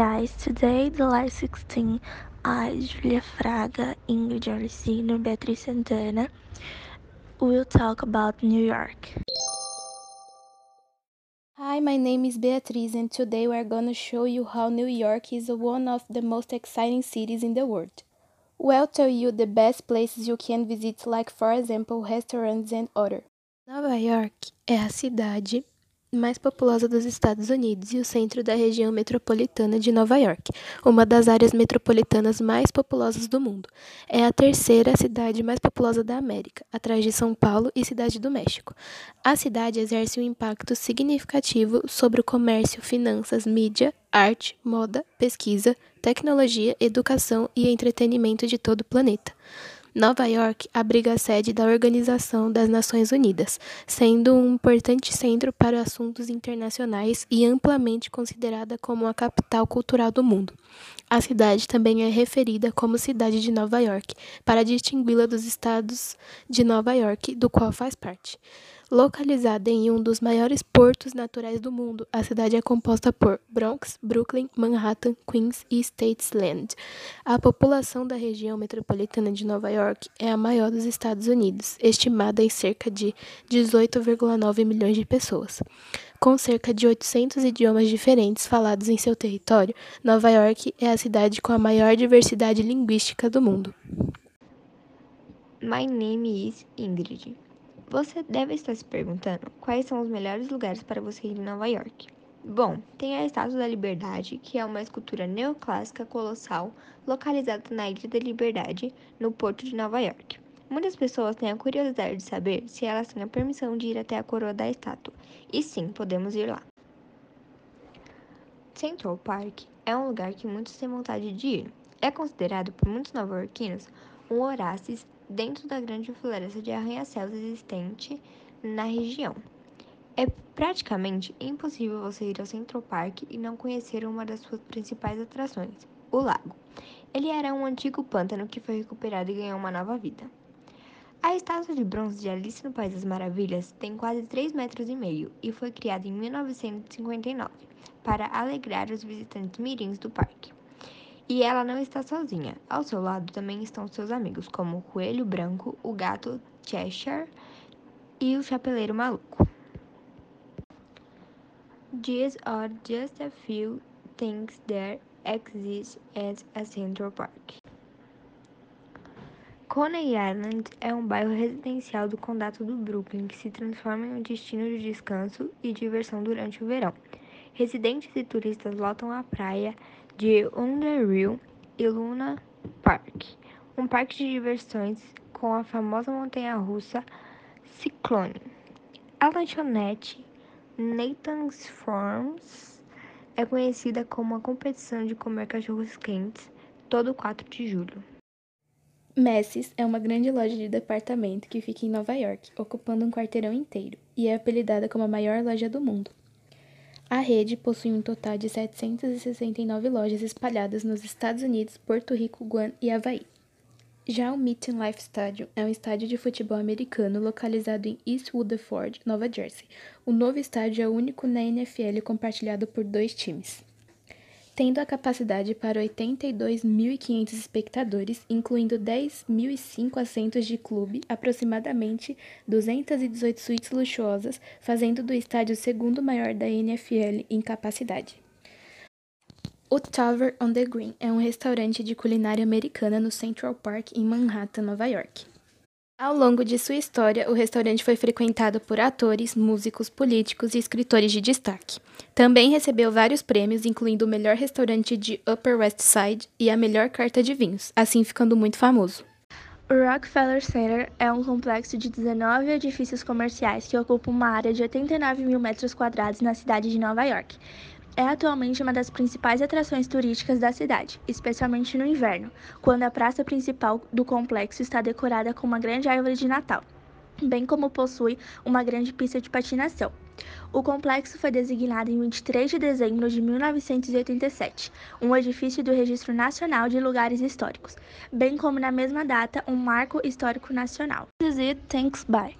guys, today the live 16 I, Julia Fraga, Ingrid Arlecino, and Beatriz Santana will talk about New York. Hi, my name is Beatriz and today we are going to show you how New York is one of the most exciting cities in the world. We'll tell you the best places you can visit like for example restaurants and other. Nova York é a cidade mais populosa dos Estados Unidos e o centro da região metropolitana de Nova York, uma das áreas metropolitanas mais populosas do mundo. É a terceira cidade mais populosa da América, atrás de São Paulo e Cidade do México. A cidade exerce um impacto significativo sobre o comércio, finanças, mídia, arte, moda, pesquisa, tecnologia, educação e entretenimento de todo o planeta. Nova York abriga a sede da Organização das Nações Unidas, sendo um importante centro para assuntos internacionais e amplamente considerada como a capital cultural do mundo. A cidade também é referida como Cidade de Nova York, para distingui-la dos estados de Nova York, do qual faz parte. Localizada em um dos maiores portos naturais do mundo, a cidade é composta por Bronx, Brooklyn, Manhattan, Queens e States Island. A população da região metropolitana de Nova York é a maior dos Estados Unidos, estimada em cerca de 18,9 milhões de pessoas. Com cerca de 800 idiomas diferentes falados em seu território, Nova York é a cidade com a maior diversidade linguística do mundo. My name is Ingrid. Você deve estar se perguntando quais são os melhores lugares para você ir em Nova York. Bom, tem a Estátua da Liberdade, que é uma escultura neoclássica colossal localizada na Ilha da Liberdade, no porto de Nova York. Muitas pessoas têm a curiosidade de saber se elas têm a permissão de ir até a coroa da estátua. E sim, podemos ir lá. Central Park é um lugar que muitos têm vontade de ir. É considerado por muitos nova-iorquinos um oásis dentro da grande floresta de arranha-céus existente na região. É praticamente impossível você ir ao Central Park e não conhecer uma das suas principais atrações, o lago. Ele era um antigo pântano que foi recuperado e ganhou uma nova vida. A estátua de bronze de Alice no País das Maravilhas tem quase 3 metros e meio e foi criada em 1959 para alegrar os visitantes mirins do parque. E ela não está sozinha. Ao seu lado também estão seus amigos, como o coelho branco, o gato Cheshire e o chapeleiro maluco. These are just a few things that exist at a Central Park. Coney Island é um bairro residencial do condado do Brooklyn que se transforma em um destino de descanso e diversão durante o verão. Residentes e turistas lotam a praia de Underhill e Luna Park, um parque de diversões com a famosa montanha-russa Cyclone. A lanchonete Nathan's Farms é conhecida como uma competição de comer cachorros quentes todo 4 de julho. Macy's é uma grande loja de departamento que fica em Nova York, ocupando um quarteirão inteiro, e é apelidada como a maior loja do mundo. A rede possui um total de 769 lojas espalhadas nos Estados Unidos, Porto Rico, Guam e Havaí. Já o MetLife Stadium é um estádio de futebol americano localizado em East Rutherford, Nova Jersey. O novo estádio é o único na NFL compartilhado por dois times tendo a capacidade para 82.500 espectadores, incluindo 10.005 assentos de clube, aproximadamente 218 suítes luxuosas, fazendo do estádio o segundo maior da NFL em capacidade. O Tavern on the Green é um restaurante de culinária americana no Central Park, em Manhattan, Nova York. Ao longo de sua história, o restaurante foi frequentado por atores, músicos, políticos e escritores de destaque. Também recebeu vários prêmios, incluindo o melhor restaurante de Upper West Side e a melhor carta de vinhos, assim ficando muito famoso. O Rockefeller Center é um complexo de 19 edifícios comerciais que ocupa uma área de 89 mil metros quadrados na cidade de Nova York é atualmente uma das principais atrações turísticas da cidade, especialmente no inverno, quando a praça principal do complexo está decorada com uma grande árvore de Natal, bem como possui uma grande pista de patinação. O complexo foi designado em 23 de dezembro de 1987, um edifício do Registro Nacional de Lugares Históricos, bem como na mesma data um marco histórico nacional. This is it. Thanks. Bye.